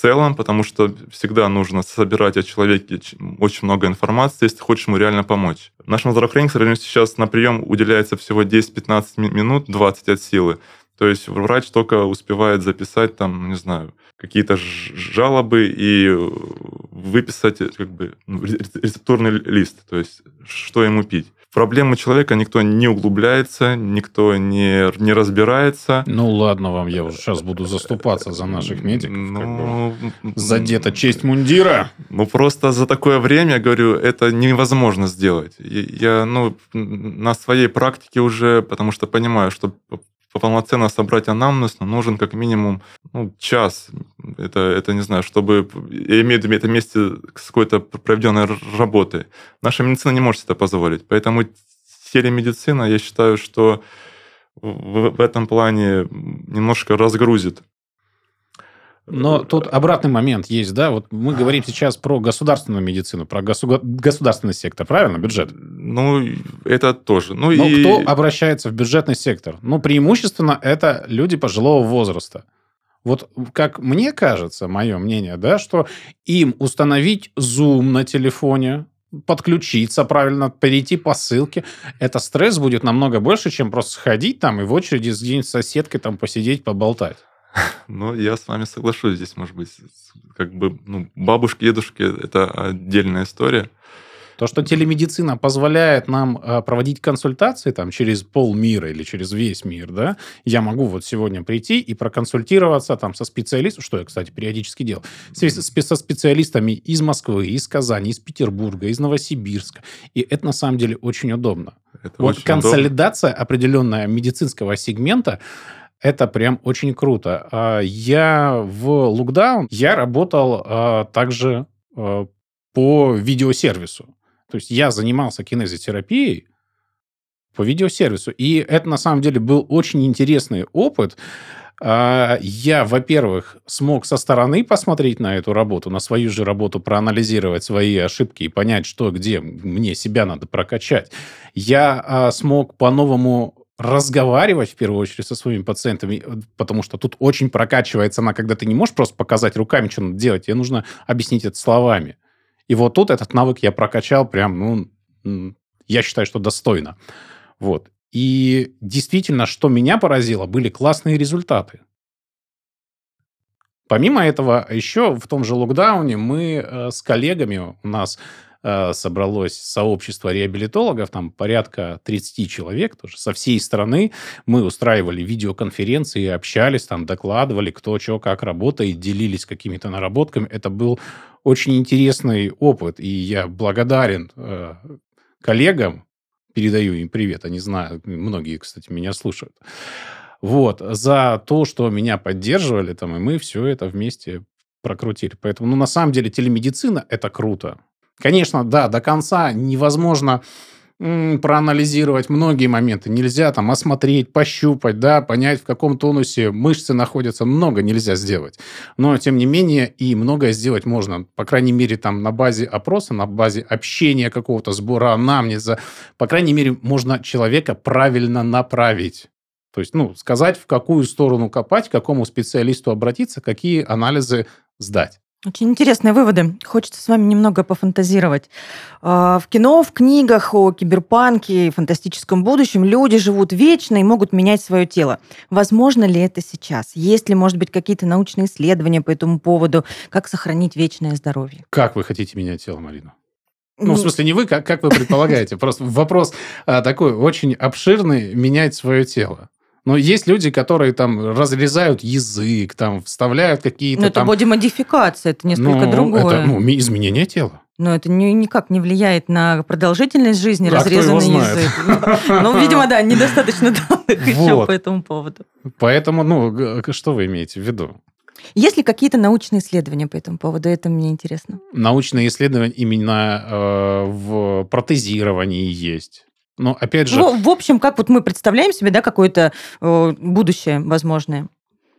целом, потому что всегда нужно собирать о человеке очень много информации, если хочешь ему реально помочь. Нашему здравоохранению сейчас на прием уделяется всего 10-15 минут, 20 от силы. То есть врач только успевает записать там, не знаю, какие-то жалобы и выписать как бы ну, рецептурный лист, то есть что ему пить проблемы человека никто не углубляется, никто не, не разбирается. Ну ладно вам, я уже сейчас буду заступаться за наших медиков. Ну, как бы. Задета честь мундира. Ну просто за такое время, я говорю, это невозможно сделать. Я, ну, на своей практике уже, потому что понимаю, что полноценно собрать анамнез, нам нужен как минимум ну, час. Это, это, не знаю, чтобы... Имею в виду это вместе с какой-то проведенной работой. Наша медицина не может это позволить. Поэтому телемедицина, я считаю, что в этом плане немножко разгрузит но тут обратный момент есть, да? Вот мы говорим сейчас про государственную медицину, про госу... государственный сектор, правильно, бюджет? Ну, это тоже. Ну, Но и... кто обращается в бюджетный сектор? Ну, преимущественно это люди пожилого возраста. Вот как мне кажется, мое мнение, да, что им установить Zoom на телефоне, подключиться правильно, перейти по ссылке, это стресс будет намного больше, чем просто сходить там и в очереди с где-нибудь соседкой там посидеть, поболтать. Ну, я с вами соглашусь здесь, может быть. Как бы, ну, бабушки, дедушки – это отдельная история. То, что телемедицина позволяет нам э, проводить консультации там через полмира или через весь мир, да, я могу вот сегодня прийти и проконсультироваться там со специалистом, что я, кстати, периодически делал, со специалистами из Москвы, из Казани, из Петербурга, из Новосибирска. И это на самом деле очень удобно. Это вот очень консолидация удобно. определенная медицинского сегмента, это прям очень круто. А, я в локдаун, я работал а, также а, по видеосервису. То есть я занимался кинезотерапией по видеосервису. И это на самом деле был очень интересный опыт. Я, во-первых, смог со стороны посмотреть на эту работу, на свою же работу, проанализировать свои ошибки и понять, что где мне себя надо прокачать. Я смог по-новому разговаривать в первую очередь со своими пациентами, э, потому что тут очень прокачивается она, когда ты не можешь просто показать руками, что надо делать, тебе нужно объяснить это словами. И вот тут этот навык я прокачал прям, ну, я считаю, что достойно. Вот. И действительно, что меня поразило, были классные результаты. Помимо этого, еще в том же локдауне мы э, с коллегами, у нас Э, собралось сообщество реабилитологов, там порядка 30 человек тоже со всей страны. Мы устраивали видеоконференции, общались, там докладывали, кто что, как работает, делились какими-то наработками. Это был очень интересный опыт, и я благодарен э, коллегам, передаю им привет, они знают, многие, кстати, меня слушают. Вот, за то, что меня поддерживали там, и мы все это вместе прокрутили. Поэтому, ну, на самом деле, телемедицина – это круто. Конечно, да, до конца невозможно проанализировать многие моменты. Нельзя там осмотреть, пощупать, да, понять, в каком тонусе мышцы находятся. Много нельзя сделать. Но, тем не менее, и многое сделать можно. По крайней мере, там на базе опроса, на базе общения какого-то, сбора анамнеза. По крайней мере, можно человека правильно направить. То есть, ну, сказать, в какую сторону копать, к какому специалисту обратиться, какие анализы сдать. Очень интересные выводы. Хочется с вами немного пофантазировать. А, в кино, в книгах о киберпанке и фантастическом будущем люди живут вечно и могут менять свое тело. Возможно ли это сейчас? Есть ли, может быть, какие-то научные исследования по этому поводу? Как сохранить вечное здоровье? Как вы хотите менять тело, Марина? Ну, в смысле, не вы, как, как вы предполагаете. Просто вопрос а, такой очень обширный, менять свое тело. Но есть люди, которые там разрезают язык, там вставляют какие-то Но это там... бодимодификация, это несколько Ну, другое. Это ну, изменение тела. Но это ни- никак не влияет на продолжительность жизни, А его разрезанный язык. Ну, видимо, да, недостаточно данных еще по этому поводу. Поэтому, ну, что вы имеете в виду? Есть ли какие-то научные исследования по этому поводу? Это мне интересно. Научные исследования именно э, в протезировании есть. Но, опять же, Ну, в общем, как вот мы представляем себе, да, какое-то э, будущее возможное.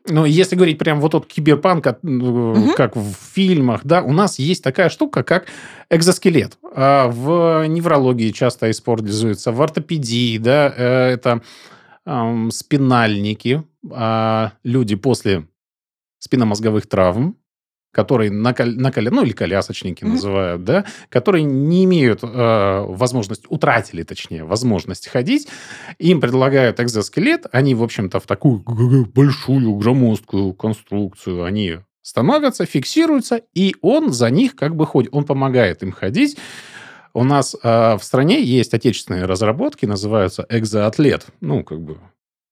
Ну, если говорить прям вот тот киберпанк, от, ну, Мгм. как в фильмах, да, у нас есть такая штука, как экзоскелет. А в неврологии часто используется, в ортопедии, да, э, это ам, спинальники, а люди после спинномозговых травм, которые на, кол- на коле- ну или колясочники Мгм. называют, да, которые не имеют э, возможность, утратили, точнее, возможность ходить, им предлагают экзоскелет, они, в общем-то, в такую большую, громоздкую конструкцию, они становятся, фиксируются, и он за них как бы ходит, он помогает им ходить. У нас э, в стране есть отечественные разработки, называются экзоатлет. Ну, как бы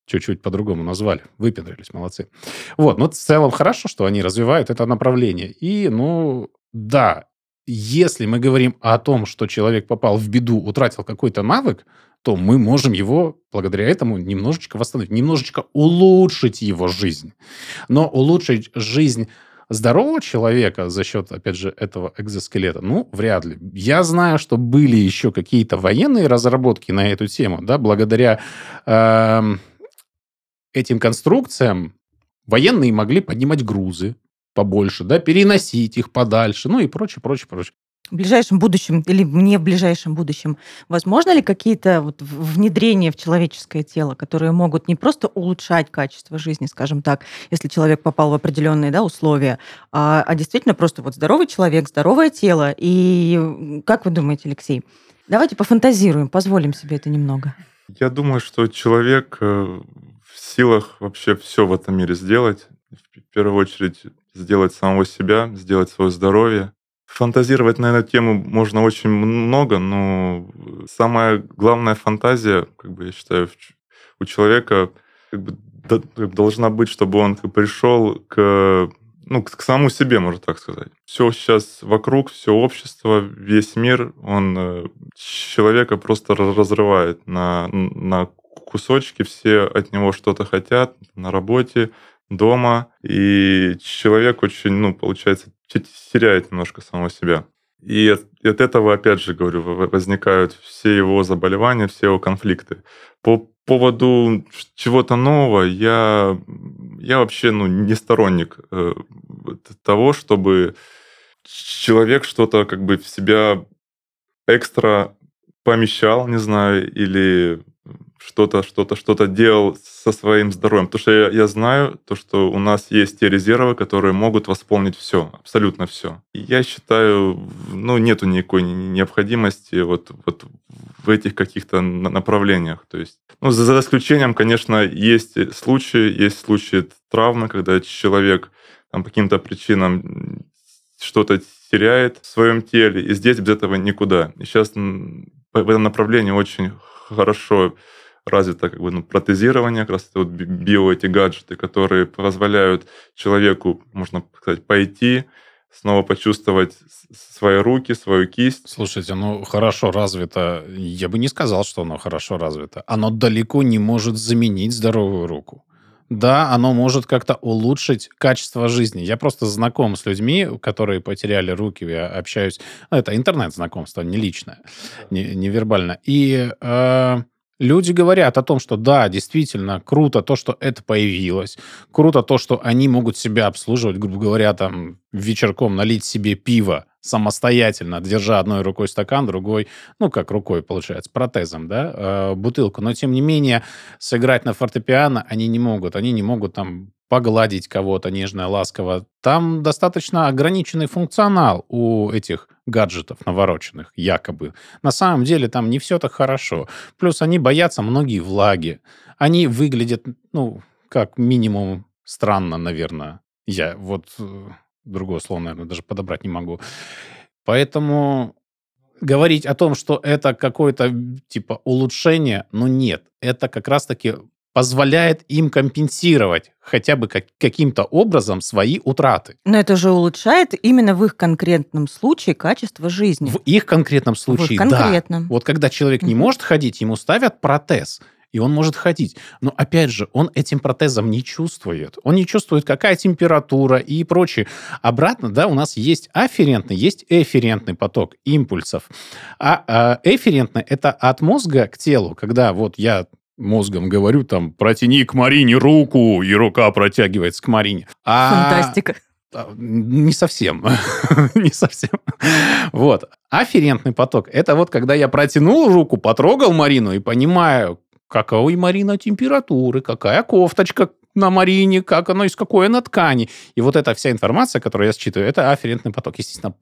чуть-чуть по-другому назвали. Выпендрились, молодцы. Вот, но в целом хорошо, что они развивают это направление. И, ну, да, если мы говорим о том, что человек попал в беду, утратил какой-то навык, то мы можем его благодаря этому немножечко восстановить, немножечко улучшить его жизнь. Но улучшить жизнь здорового человека за счет, опять же, этого экзоскелета, ну, вряд ли. Я знаю, что были еще какие-то военные разработки на эту тему, да, благодаря эм, этим конструкциям военные могли поднимать грузы побольше, да, переносить их подальше, ну и прочее, прочее, прочее. В ближайшем будущем или не в ближайшем будущем, возможно ли какие-то вот внедрения в человеческое тело, которые могут не просто улучшать качество жизни, скажем так, если человек попал в определенные да, условия, а, а действительно просто вот здоровый человек, здоровое тело. И как вы думаете, Алексей? Давайте пофантазируем, позволим себе это немного. Я думаю, что человек э, в силах вообще все в этом мире сделать. В первую очередь сделать самого себя, сделать свое здоровье. Фантазировать на эту тему можно очень много, но самая главная фантазия, как бы я считаю, у человека как бы, должна быть, чтобы он пришел к ну, к самому себе, можно так сказать. Все сейчас вокруг, все общество, весь мир, он э, человека просто раз- разрывает на, на кусочки, все от него что-то хотят на работе, дома, и человек очень, ну, получается, те- теряет немножко самого себя. И от, от этого, опять же, говорю, возникают все его заболевания, все его конфликты. По поводу чего-то нового, я, я вообще ну, не сторонник э, того, чтобы человек что-то как бы в себя экстра помещал, не знаю, или что-то, что-то, что-то делал со своим здоровьем. Потому что я, я знаю, то, что у нас есть те резервы, которые могут восполнить все, абсолютно все. И я считаю, ну, нету никакой необходимости вот, вот в этих каких-то на- направлениях. То есть, ну, за, за исключением, конечно, есть случаи, есть случаи травмы, когда человек там, по каким-то причинам что-то теряет в своем теле, и здесь без этого никуда. И сейчас в этом направлении очень хорошо развито как бы, ну, протезирование, как раз это вот би- био эти гаджеты, которые позволяют человеку, можно сказать, пойти, снова почувствовать свои руки, свою кисть. Слушайте, ну хорошо развито. Я бы не сказал, что оно хорошо развито. Оно далеко не может заменить здоровую руку. да, оно может как-то улучшить качество жизни. Я просто знаком с людьми, которые потеряли руки, я общаюсь... Ну, это интернет-знакомство, не личное, не, не вербально. И э, люди говорят о том, что да, действительно, круто то, что это появилось, круто то, что они могут себя обслуживать, грубо говоря, там, вечерком налить себе пиво, самостоятельно, держа одной рукой стакан, другой, ну, как рукой, получается, протезом, да, э, бутылку. Но, тем не менее, сыграть на фортепиано они не могут. Они не могут там погладить кого-то нежно, ласково. Там достаточно ограниченный функционал у этих гаджетов навороченных, якобы. На самом деле там не все так хорошо. Плюс они боятся многие влаги. Они выглядят, ну, как минимум странно, наверное. Я вот э, другого слова, наверное, даже подобрать не могу. Поэтому говорить о том, что это какое-то типа улучшение, ну нет, это как раз-таки позволяет им компенсировать хотя бы как, каким-то образом свои утраты. Но это же улучшает именно в их конкретном случае качество жизни. В их конкретном случае, в их конкретном. да. Вот когда человек не может ходить, ему ставят протез – и он может ходить. Но опять же, он этим протезом не чувствует. Он не чувствует, какая температура и прочее. Обратно, да, у нас есть афферентный, есть эферентный поток импульсов. А, а эферентный – это от мозга к телу, когда вот я мозгом говорю, там, протяни к Марине руку, и рука протягивается к Марине. А... Фантастика. Не совсем. не совсем. Вот. Афферентный поток – это вот когда я протянул руку, потрогал Марину и понимаю, какой Марина температуры, какая кофточка на Марине, как оно, из какой она ткани. И вот эта вся информация, которую я считываю, это афферентный поток. Естественно,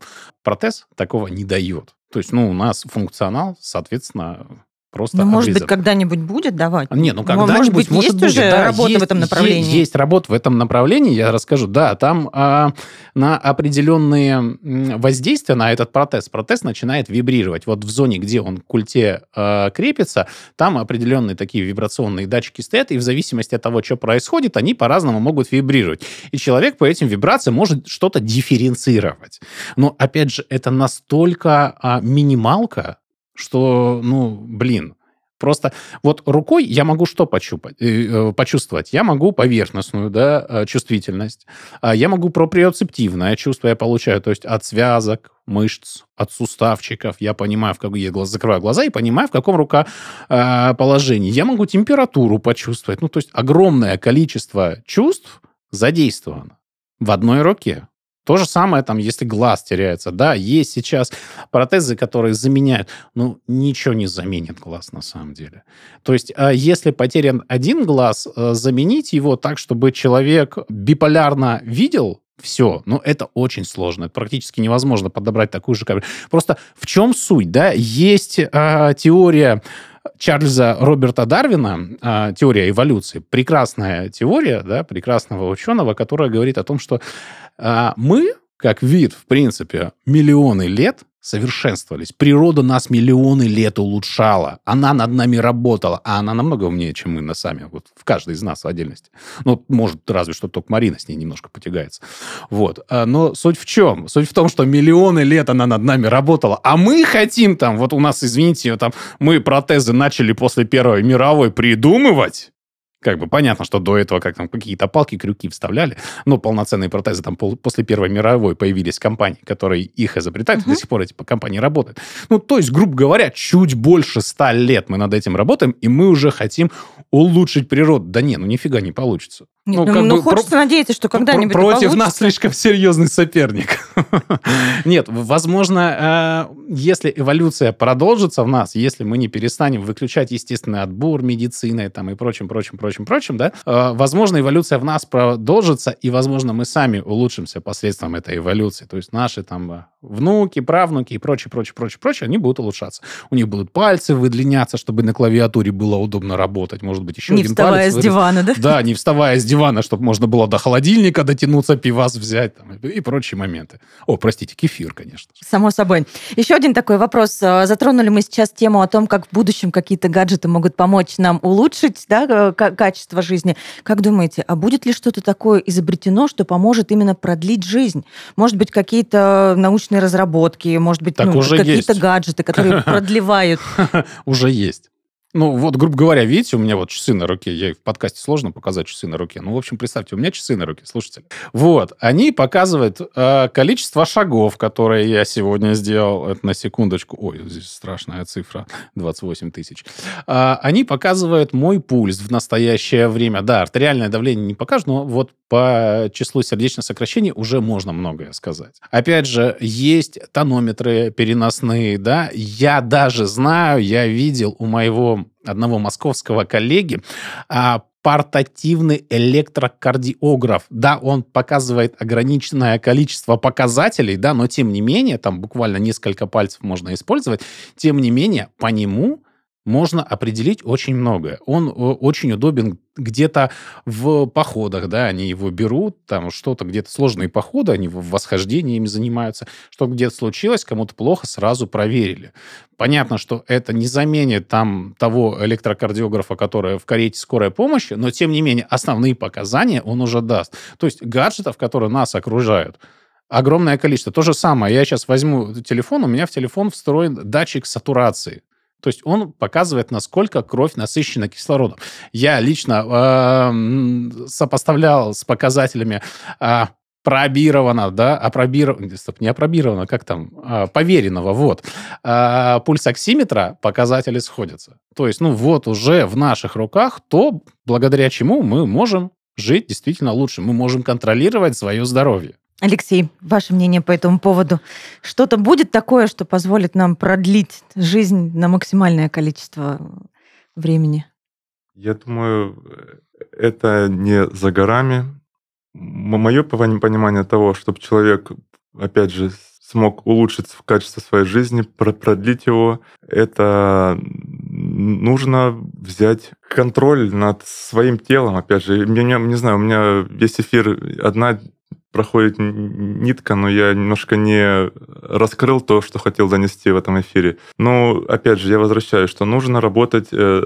протез такого не дает. То есть, ну, у нас функционал, соответственно, просто Ну, может быть, когда-нибудь будет давать? Не, ну когда-нибудь, может быть, может есть будет, уже да, работа есть, в этом направлении? Есть, есть работа в этом направлении, я расскажу. Да, там а, на определенные воздействия на этот протез, протез начинает вибрировать. Вот в зоне, где он к культе а, крепится, там определенные такие вибрационные датчики стоят, и в зависимости от того, что происходит, они по-разному могут вибрировать. И человек по этим вибрациям может что-то дифференцировать. Но, опять же, это настолько а, минималка, что, ну, блин, Просто вот рукой я могу что почупать, э, э, почувствовать? Я могу поверхностную да, э, чувствительность, а я могу проприоцептивное чувство я получаю, то есть от связок, мышц, от суставчиков. Я понимаю, в каком я закрываю глаза и понимаю, в каком рука положении. Я могу температуру почувствовать. Ну, то есть огромное количество чувств задействовано в одной руке. То же самое, там, если глаз теряется. Да, есть сейчас протезы, которые заменяют. Ну, ничего не заменит глаз на самом деле. То есть, а если потерян один глаз, э, заменить его так, чтобы человек биполярно видел все, но это очень сложно. Это практически невозможно подобрать такую же камеру. Просто в чем суть, да? Есть э, теория Чарльза Роберта Дарвина, э, теория эволюции, прекрасная теория, да, прекрасного ученого, которая говорит о том, что а мы, как вид, в принципе, миллионы лет совершенствовались. Природа нас миллионы лет улучшала. Она над нами работала. А она намного умнее, чем мы на сами. Вот в каждой из нас в отдельности. Ну, может, разве что только Марина с ней немножко потягается. Вот. А, но суть в чем? Суть в том, что миллионы лет она над нами работала. А мы хотим там, вот у нас, извините, там, мы протезы начали после Первой мировой придумывать как бы понятно, что до этого как там какие-то палки, крюки вставляли, но полноценные протезы там пол, после Первой мировой появились компании, которые их изобретают, uh-huh. и до сих пор эти компании работают. Ну, то есть, грубо говоря, чуть больше ста лет мы над этим работаем, и мы уже хотим улучшить природу. Да не, ну нифига не получится. Нет, ну, ну, ну хочется про... надеяться, что когда-нибудь Против получится. нас слишком серьезный соперник. Нет, возможно, э, если эволюция продолжится в нас, если мы не перестанем выключать естественный отбор медицины там, и прочим, прочим, прочим, прочим, да, э, возможно, эволюция в нас продолжится, и, возможно, мы сами улучшимся посредством этой эволюции. То есть наши там э, внуки, правнуки и прочее, прочее, прочее, прочее, они будут улучшаться. У них будут пальцы выдлиняться, чтобы на клавиатуре было удобно работать. Может быть, еще не один вставая с дивана, да? Да, не вставая с дивана дивана, чтобы можно было до холодильника дотянуться, пивас взять там, и прочие моменты. О, простите, кефир, конечно. Само собой. Еще один такой вопрос. А, затронули мы сейчас тему о том, как в будущем какие-то гаджеты могут помочь нам улучшить да, качество жизни. Как думаете, а будет ли что-то такое изобретено, что поможет именно продлить жизнь? Может быть, какие-то научные разработки, может быть, ну, какие-то гаджеты, которые продлевают? Уже есть. Ну, вот, грубо говоря, видите, у меня вот часы на руке. Я в подкасте сложно показать часы на руке. Ну, в общем, представьте, у меня часы на руке, слушайте. Вот, они показывают э, количество шагов, которые я сегодня сделал. Это на секундочку. Ой, здесь страшная цифра. 28 тысяч. Э, они показывают мой пульс в настоящее время. Да, артериальное давление не покажут, но вот по числу сердечных сокращений уже можно многое сказать. Опять же, есть тонометры переносные, да. Я даже знаю, я видел у моего одного московского коллеги а, портативный электрокардиограф. Да, он показывает ограниченное количество показателей, да, но тем не менее, там буквально несколько пальцев можно использовать, тем не менее, по нему можно определить очень многое. Он э, очень удобен где-то в походах, да, они его берут, там что-то где-то сложные походы, они в восхождении ими занимаются, что где-то случилось, кому-то плохо, сразу проверили. Понятно, что это не заменит там того электрокардиографа, который в карете скорой помощи, но тем не менее основные показания он уже даст. То есть гаджетов, которые нас окружают, огромное количество. То же самое, я сейчас возьму телефон, у меня в телефон встроен датчик сатурации. То есть он показывает, насколько кровь насыщена кислородом. Я лично э, сопоставлял с показателями э, пробировано, да, опробировано, стоп, не опробировано, как там, а, поверенного, вот, а, пульсоксиметра показатели сходятся. То есть, ну вот уже в наших руках то, благодаря чему мы можем жить действительно лучше, мы можем контролировать свое здоровье. Алексей, ваше мнение по этому поводу? Что-то будет такое, что позволит нам продлить жизнь на максимальное количество времени? Я думаю, это не за горами. Мое понимание того, чтобы человек, опять же, смог улучшить качество своей жизни, продлить его, это нужно взять контроль над своим телом. Опять же, я не знаю, у меня весь эфир одна проходит нитка, но я немножко не раскрыл то, что хотел донести в этом эфире. Но, опять же, я возвращаюсь, что нужно работать э,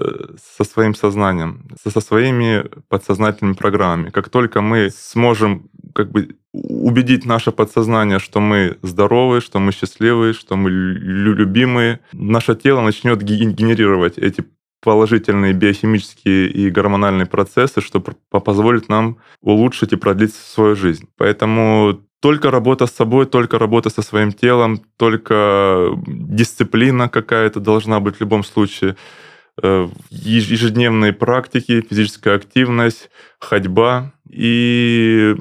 со своим сознанием, со своими подсознательными программами. Как только мы сможем как бы убедить наше подсознание, что мы здоровы, что мы счастливы, что мы любимые, наше тело начнет генерировать эти положительные биохимические и гормональные процессы, что позволит нам улучшить и продлить свою жизнь. Поэтому только работа с собой, только работа со своим телом, только дисциплина какая-то должна быть в любом случае. Э, ежедневные практики, физическая активность, ходьба и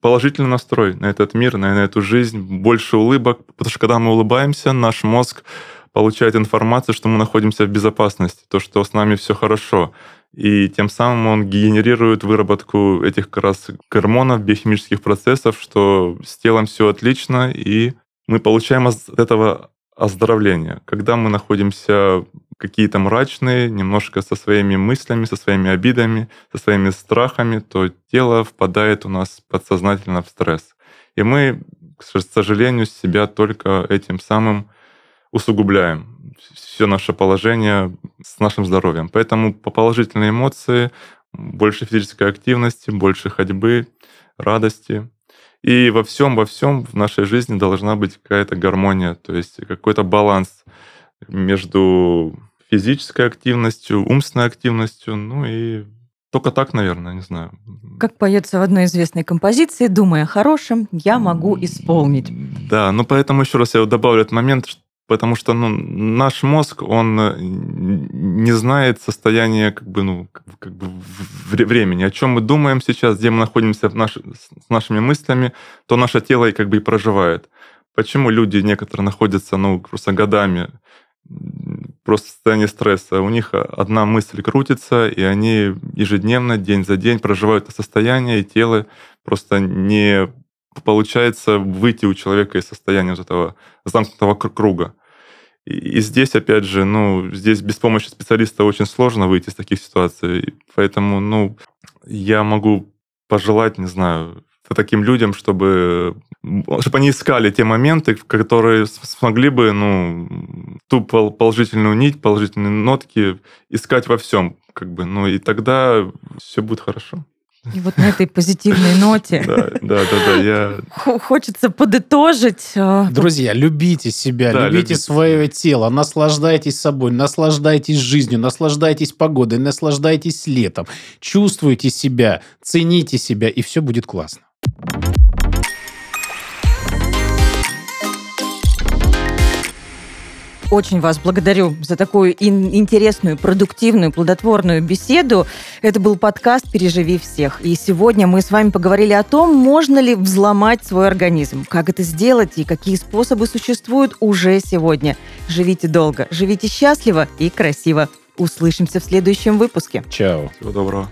положительный настрой на этот мир, на эту жизнь, больше улыбок, потому что когда мы улыбаемся, наш мозг получает информацию, что мы находимся в безопасности, то, что с нами все хорошо. И тем самым он генерирует выработку этих как раз гормонов, биохимических процессов, что с телом все отлично, и мы получаем от этого оздоровление. Когда мы находимся какие-то мрачные, немножко со своими мыслями, со своими обидами, со своими страхами, то тело впадает у нас подсознательно в стресс. И мы, к сожалению, себя только этим самым усугубляем все наше положение с нашим здоровьем. Поэтому по положительные эмоции, больше физической активности, больше ходьбы, радости. И во всем, во всем в нашей жизни должна быть какая-то гармония, то есть какой-то баланс между физической активностью, умственной активностью, ну и только так, наверное, не знаю. Как поется в одной известной композиции, думая о хорошем, я могу исполнить. Да, ну поэтому еще раз я добавлю этот момент, потому что ну, наш мозг, он э, не знает состояния как бы, ну, как бы времени. О чем мы думаем сейчас, где мы находимся в наш, с нашими мыслями, то наше тело и как бы и проживает. Почему люди некоторые находятся ну, просто годами просто в состоянии стресса. У них одна мысль крутится, и они ежедневно, день за день проживают это состояние, и тело просто не получается выйти у человека из состояния вот этого замкнутого круга. И, здесь, опять же, ну, здесь без помощи специалиста очень сложно выйти из таких ситуаций. Поэтому, ну, я могу пожелать, не знаю, таким людям, чтобы, чтобы они искали те моменты, которые смогли бы, ну, ту положительную нить, положительные нотки искать во всем, как бы, ну, и тогда все будет хорошо. И вот на этой позитивной ноте Да, да, да, да. Я хо- хочется подытожить. э, Друзья, любите себя, Да, любите любите свое тело, наслаждайтесь собой, наслаждайтесь жизнью, наслаждайтесь погодой, наслаждайтесь летом. Чувствуйте себя, цените себя, и все будет классно. Очень вас благодарю за такую ин- интересную, продуктивную, плодотворную беседу. Это был подкаст «Переживи всех». И сегодня мы с вами поговорили о том, можно ли взломать свой организм, как это сделать и какие способы существуют уже сегодня. Живите долго, живите счастливо и красиво. Услышимся в следующем выпуске. Чао. всего доброго.